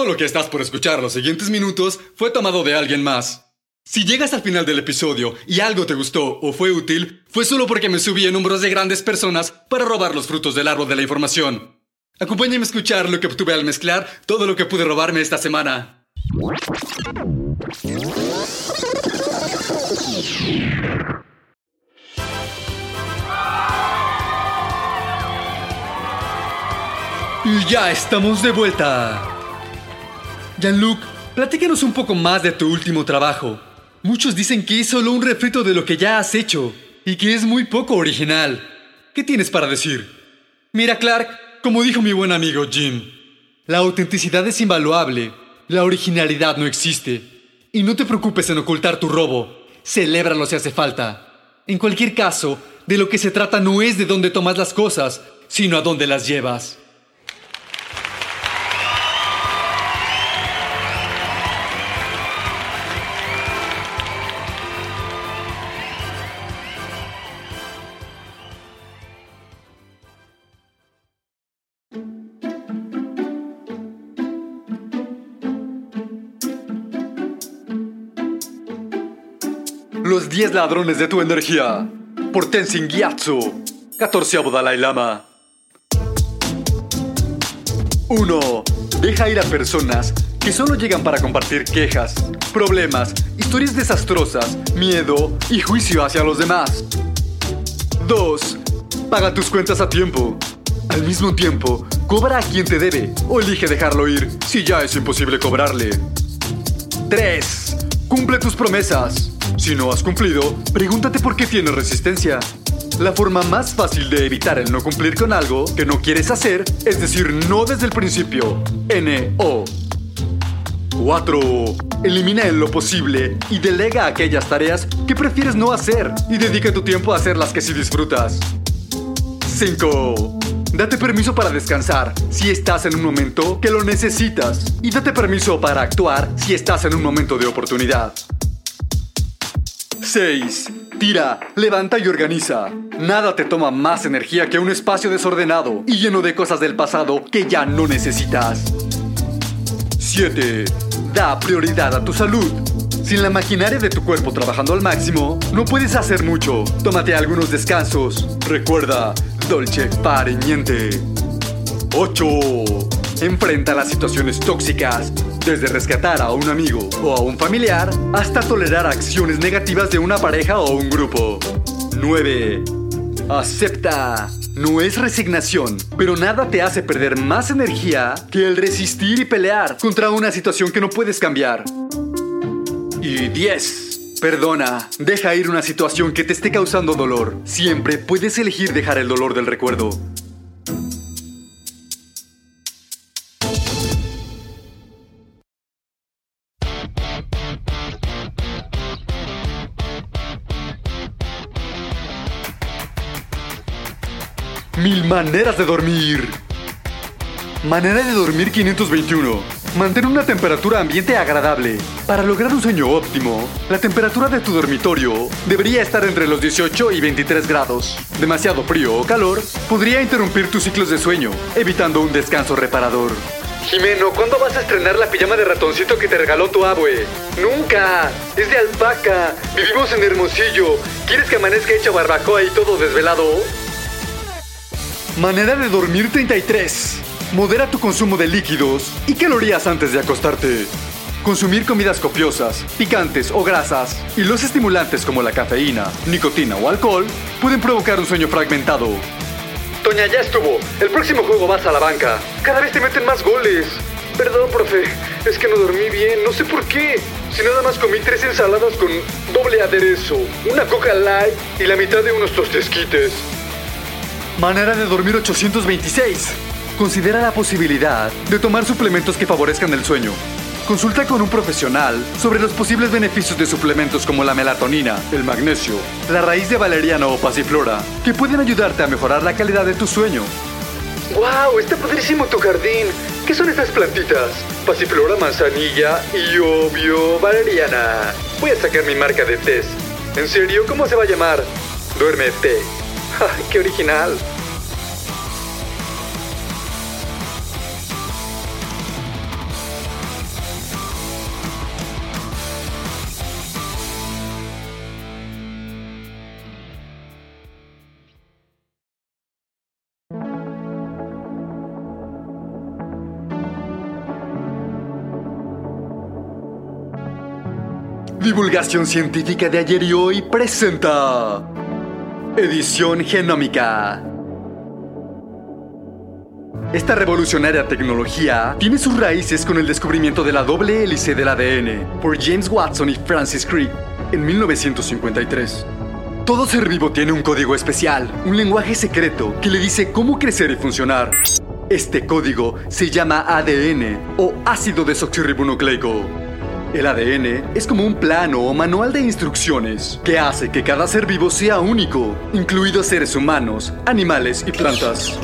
Todo lo que estás por escuchar los siguientes minutos fue tomado de alguien más. Si llegas al final del episodio y algo te gustó o fue útil, fue solo porque me subí en hombros de grandes personas para robar los frutos del árbol de la información. Acompáñame a escuchar lo que obtuve al mezclar todo lo que pude robarme esta semana. Y ya estamos de vuelta. Jean-Luc, platícanos un poco más de tu último trabajo. Muchos dicen que es solo un refrito de lo que ya has hecho y que es muy poco original. ¿Qué tienes para decir? Mira, Clark, como dijo mi buen amigo Jim, la autenticidad es invaluable, la originalidad no existe. Y no te preocupes en ocultar tu robo, celébralo si hace falta. En cualquier caso, de lo que se trata no es de dónde tomas las cosas, sino a dónde las llevas. 10 ladrones de tu energía. Por Tenzin Gyatso. 14 Dalai Lama. 1. Deja ir a personas que solo llegan para compartir quejas, problemas, historias desastrosas, miedo y juicio hacia los demás. 2. Paga tus cuentas a tiempo. Al mismo tiempo, cobra a quien te debe o elige dejarlo ir si ya es imposible cobrarle. 3. Cumple tus promesas. Si no has cumplido, pregúntate por qué tienes resistencia. La forma más fácil de evitar el no cumplir con algo que no quieres hacer es decir no desde el principio. N-O. 4. Elimina en lo posible y delega aquellas tareas que prefieres no hacer y dedica tu tiempo a hacer las que sí disfrutas. 5. Date permiso para descansar si estás en un momento que lo necesitas y date permiso para actuar si estás en un momento de oportunidad. 6. Tira, levanta y organiza. Nada te toma más energía que un espacio desordenado y lleno de cosas del pasado que ya no necesitas. 7. Da prioridad a tu salud. Sin la maquinaria de tu cuerpo trabajando al máximo, no puedes hacer mucho. Tómate algunos descansos. Recuerda, dolce fare niente. 8. Enfrenta las situaciones tóxicas, desde rescatar a un amigo o a un familiar hasta tolerar acciones negativas de una pareja o un grupo. 9. Acepta. No es resignación, pero nada te hace perder más energía que el resistir y pelear contra una situación que no puedes cambiar. Y 10. Perdona, deja ir una situación que te esté causando dolor. Siempre puedes elegir dejar el dolor del recuerdo. Mil maneras de dormir. Manera de dormir 521. Mantén una temperatura ambiente agradable. Para lograr un sueño óptimo, la temperatura de tu dormitorio debería estar entre los 18 y 23 grados. Demasiado frío o calor podría interrumpir tus ciclos de sueño, evitando un descanso reparador. Jimeno, ¿cuándo vas a estrenar la pijama de ratoncito que te regaló tu abue? Nunca. Es de alpaca. Vivimos en Hermosillo. ¿Quieres que amanezca hecha barbacoa y todo desvelado? Manera de dormir 33. Modera tu consumo de líquidos y calorías antes de acostarte. Consumir comidas copiosas, picantes o grasas y los estimulantes como la cafeína, nicotina o alcohol pueden provocar un sueño fragmentado. Toña, ya estuvo. El próximo juego vas a la banca. Cada vez te meten más goles. Perdón, profe. Es que no dormí bien. No sé por qué. Si nada más comí tres ensaladas con doble aderezo, una coca light y la mitad de unos tostesquites. Manera de dormir 826. Considera la posibilidad de tomar suplementos que favorezcan el sueño. Consulta con un profesional sobre los posibles beneficios de suplementos como la melatonina, el magnesio, la raíz de valeriana o pasiflora, que pueden ayudarte a mejorar la calidad de tu sueño. ¡Wow! Está padrísimo tu jardín. ¿Qué son estas plantitas? Pasiflora, manzanilla y obvio valeriana. Voy a sacar mi marca de test. ¿En serio? ¿Cómo se va a llamar? Duerme té. ¡Ay, qué original! Divulgación científica de ayer y hoy presenta Edición Genómica. Esta revolucionaria tecnología tiene sus raíces con el descubrimiento de la doble hélice del ADN por James Watson y Francis Crick en 1953. Todo ser vivo tiene un código especial, un lenguaje secreto que le dice cómo crecer y funcionar. Este código se llama ADN o ácido desoxirribonucleico. El ADN es como un plano o manual de instrucciones que hace que cada ser vivo sea único, incluidos seres humanos, animales y plantas.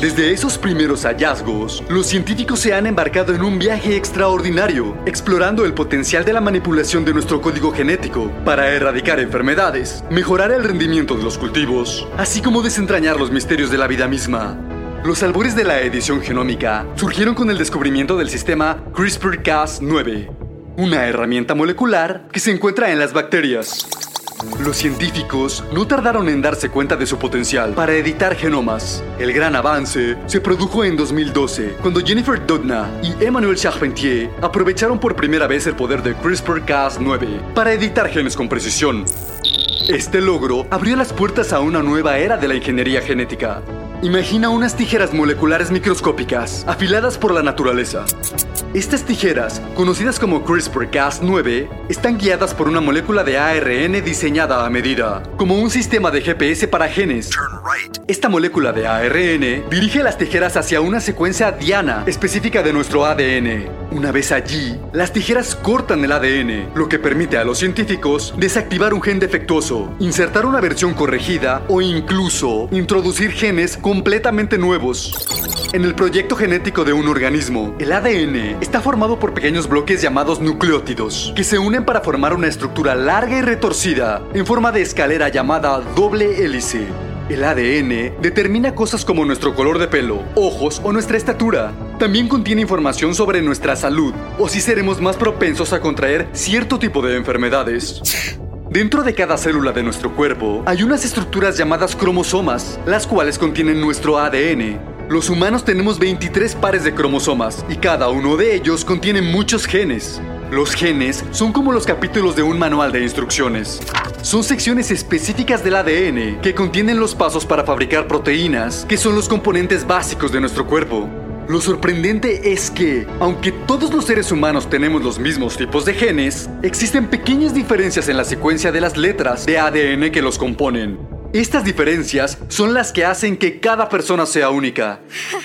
Desde esos primeros hallazgos, los científicos se han embarcado en un viaje extraordinario, explorando el potencial de la manipulación de nuestro código genético para erradicar enfermedades, mejorar el rendimiento de los cultivos, así como desentrañar los misterios de la vida misma. Los albores de la edición genómica surgieron con el descubrimiento del sistema CRISPR-Cas9, una herramienta molecular que se encuentra en las bacterias. Los científicos no tardaron en darse cuenta de su potencial para editar genomas. El gran avance se produjo en 2012, cuando Jennifer Doudna y Emmanuel Charpentier aprovecharon por primera vez el poder de CRISPR-Cas9 para editar genes con precisión. Este logro abrió las puertas a una nueva era de la ingeniería genética. Imagina unas tijeras moleculares microscópicas, afiladas por la naturaleza. Estas tijeras, conocidas como CRISPR-Cas9, están guiadas por una molécula de ARN diseñada a medida, como un sistema de GPS para genes. Esta molécula de ARN dirige las tijeras hacia una secuencia diana específica de nuestro ADN. Una vez allí, las tijeras cortan el ADN, lo que permite a los científicos desactivar un gen defectuoso, insertar una versión corregida o incluso introducir genes completamente nuevos. En el proyecto genético de un organismo, el ADN está formado por pequeños bloques llamados nucleótidos, que se unen para formar una estructura larga y retorcida en forma de escalera llamada doble hélice. El ADN determina cosas como nuestro color de pelo, ojos o nuestra estatura. También contiene información sobre nuestra salud o si seremos más propensos a contraer cierto tipo de enfermedades. Dentro de cada célula de nuestro cuerpo hay unas estructuras llamadas cromosomas, las cuales contienen nuestro ADN. Los humanos tenemos 23 pares de cromosomas y cada uno de ellos contiene muchos genes. Los genes son como los capítulos de un manual de instrucciones. Son secciones específicas del ADN que contienen los pasos para fabricar proteínas, que son los componentes básicos de nuestro cuerpo. Lo sorprendente es que, aunque todos los seres humanos tenemos los mismos tipos de genes, existen pequeñas diferencias en la secuencia de las letras de ADN que los componen. Estas diferencias son las que hacen que cada persona sea única.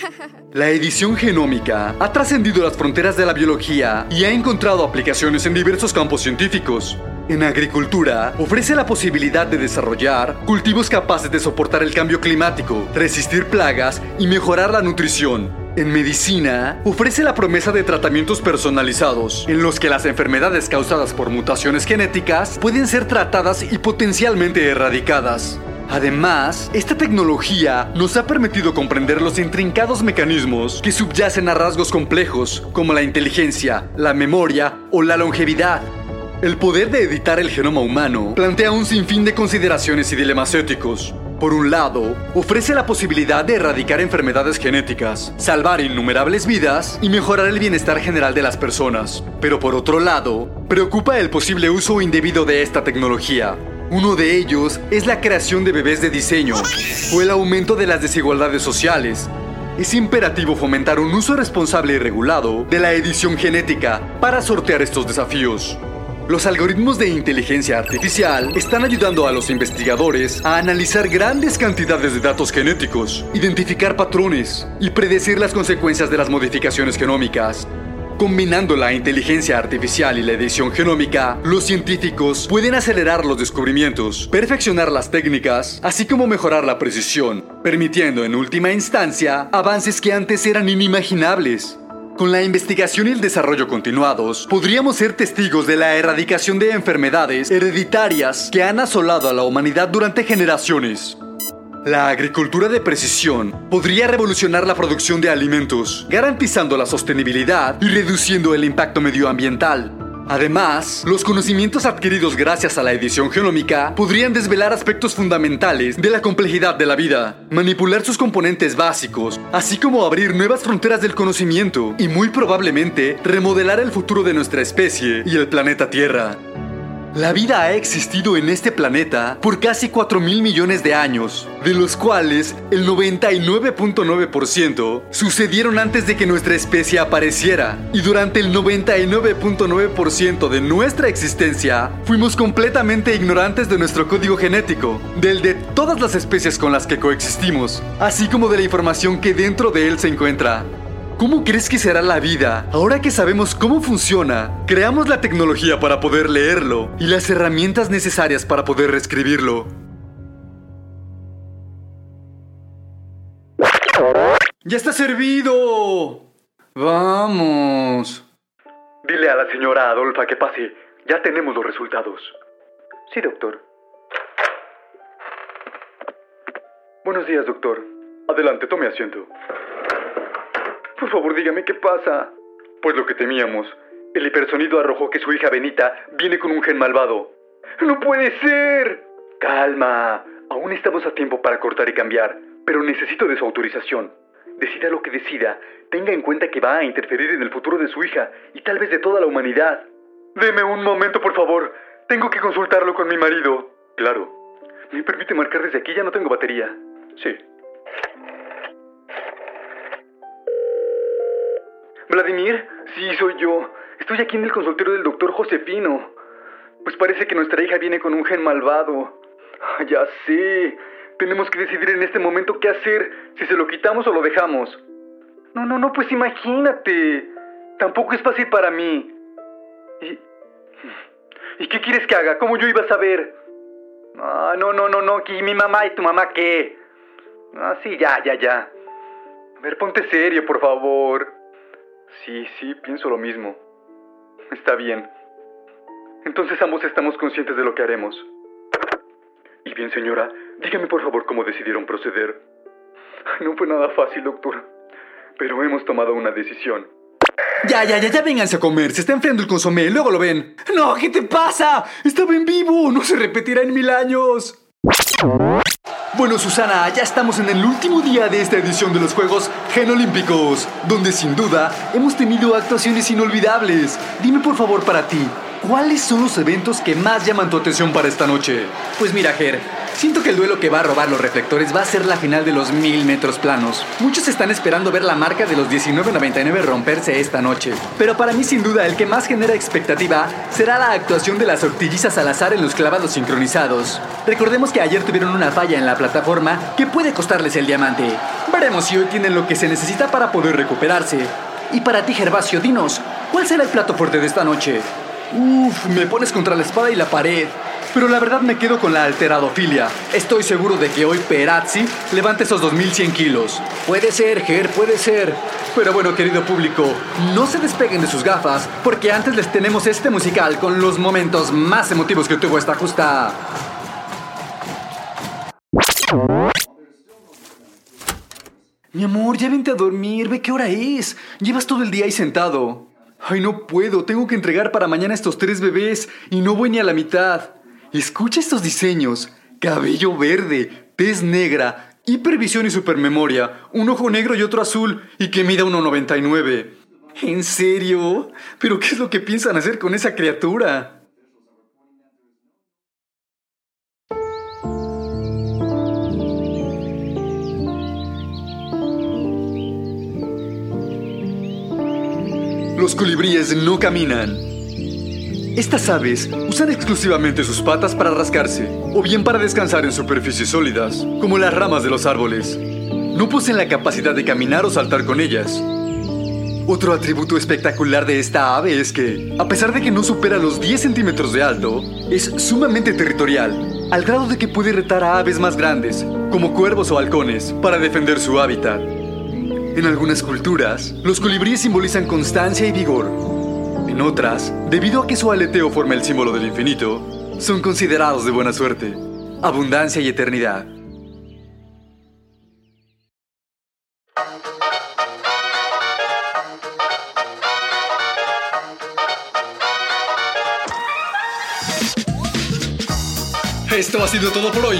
La edición genómica ha trascendido las fronteras de la biología y ha encontrado aplicaciones en diversos campos científicos. En agricultura, ofrece la posibilidad de desarrollar cultivos capaces de soportar el cambio climático, resistir plagas y mejorar la nutrición. En medicina, ofrece la promesa de tratamientos personalizados, en los que las enfermedades causadas por mutaciones genéticas pueden ser tratadas y potencialmente erradicadas. Además, esta tecnología nos ha permitido comprender los intrincados mecanismos que subyacen a rasgos complejos como la inteligencia, la memoria o la longevidad. El poder de editar el genoma humano plantea un sinfín de consideraciones y dilemas éticos. Por un lado, ofrece la posibilidad de erradicar enfermedades genéticas, salvar innumerables vidas y mejorar el bienestar general de las personas. Pero por otro lado, preocupa el posible uso indebido de esta tecnología. Uno de ellos es la creación de bebés de diseño o el aumento de las desigualdades sociales. Es imperativo fomentar un uso responsable y regulado de la edición genética para sortear estos desafíos. Los algoritmos de inteligencia artificial están ayudando a los investigadores a analizar grandes cantidades de datos genéticos, identificar patrones y predecir las consecuencias de las modificaciones genómicas. Combinando la inteligencia artificial y la edición genómica, los científicos pueden acelerar los descubrimientos, perfeccionar las técnicas, así como mejorar la precisión, permitiendo en última instancia avances que antes eran inimaginables. Con la investigación y el desarrollo continuados, podríamos ser testigos de la erradicación de enfermedades hereditarias que han asolado a la humanidad durante generaciones. La agricultura de precisión podría revolucionar la producción de alimentos, garantizando la sostenibilidad y reduciendo el impacto medioambiental. Además, los conocimientos adquiridos gracias a la edición genómica podrían desvelar aspectos fundamentales de la complejidad de la vida, manipular sus componentes básicos, así como abrir nuevas fronteras del conocimiento y muy probablemente remodelar el futuro de nuestra especie y el planeta Tierra. La vida ha existido en este planeta por casi 4 mil millones de años, de los cuales el 99.9% sucedieron antes de que nuestra especie apareciera. Y durante el 99.9% de nuestra existencia, fuimos completamente ignorantes de nuestro código genético, del de todas las especies con las que coexistimos, así como de la información que dentro de él se encuentra. ¿Cómo crees que será la vida ahora que sabemos cómo funciona? Creamos la tecnología para poder leerlo y las herramientas necesarias para poder reescribirlo. ¡Ya está servido! Vamos. Dile a la señora Adolfa que pase. Ya tenemos los resultados. Sí, doctor. Buenos días, doctor. Adelante, tome asiento. Por favor, dígame qué pasa. Pues lo que temíamos. El hipersonido arrojó que su hija Benita viene con un gen malvado. ¡No puede ser! Calma. Aún estamos a tiempo para cortar y cambiar, pero necesito de su autorización. Decida lo que decida, tenga en cuenta que va a interferir en el futuro de su hija y tal vez de toda la humanidad. Deme un momento, por favor. Tengo que consultarlo con mi marido. Claro. ¿Me permite marcar desde aquí? Ya no tengo batería. Sí. Vladimir, sí, soy yo. Estoy aquí en el consultorio del doctor Josefino. Pues parece que nuestra hija viene con un gen malvado. Ah, ya sé. Tenemos que decidir en este momento qué hacer, si se lo quitamos o lo dejamos. No, no, no, pues imagínate. Tampoco es fácil para mí. ¿Y, ¿y qué quieres que haga? ¿Cómo yo iba a saber? Ah, no, no, no, no. ¿Y mi mamá y tu mamá qué? Ah, sí, ya, ya, ya. A ver, ponte serio, por favor. Sí, sí, pienso lo mismo. Está bien. Entonces ambos estamos conscientes de lo que haremos. Y bien, señora, dígame por favor cómo decidieron proceder. No fue nada fácil, doctor. Pero hemos tomado una decisión. Ya, ya, ya, ya vénganse a comer. Se está enfriando el consomé. Luego lo ven. No, ¿qué te pasa? Estaba en vivo. No se repetirá en mil años. Bueno, Susana, ya estamos en el último día de esta edición de los Juegos Genolímpicos, donde sin duda hemos tenido actuaciones inolvidables. Dime por favor para ti, ¿cuáles son los eventos que más llaman tu atención para esta noche? Pues mira, Ger, Siento que el duelo que va a robar los reflectores va a ser la final de los mil metros planos. Muchos están esperando ver la marca de los 19.99 romperse esta noche. Pero para mí sin duda el que más genera expectativa será la actuación de las ortillizas al azar en los clavados sincronizados. Recordemos que ayer tuvieron una falla en la plataforma que puede costarles el diamante. Veremos si hoy tienen lo que se necesita para poder recuperarse. Y para ti, Gervasio, dinos, ¿cuál será el plato fuerte de esta noche? Uf, me pones contra la espada y la pared. Pero la verdad me quedo con la alteradofilia. Estoy seguro de que hoy Perazzi levante esos 2100 kilos. Puede ser, Ger, puede ser. Pero bueno, querido público, no se despeguen de sus gafas, porque antes les tenemos este musical con los momentos más emotivos que tuvo esta justa. Mi amor, ya vente a dormir, ve qué hora es. Llevas todo el día ahí sentado. Ay, no puedo, tengo que entregar para mañana estos tres bebés y no voy ni a la mitad. Escucha estos diseños. Cabello verde, tez negra, hipervisión y supermemoria, un ojo negro y otro azul, y que mida 1,99. ¿En serio? ¿Pero qué es lo que piensan hacer con esa criatura? Los colibríes no caminan. Estas aves usan exclusivamente sus patas para rascarse, o bien para descansar en superficies sólidas, como las ramas de los árboles. No poseen la capacidad de caminar o saltar con ellas. Otro atributo espectacular de esta ave es que, a pesar de que no supera los 10 centímetros de alto, es sumamente territorial, al grado de que puede retar a aves más grandes, como cuervos o halcones, para defender su hábitat. En algunas culturas, los colibríes simbolizan constancia y vigor, en otras, debido a que su aleteo forma el símbolo del infinito, son considerados de buena suerte, abundancia y eternidad. Esto ha sido todo por hoy.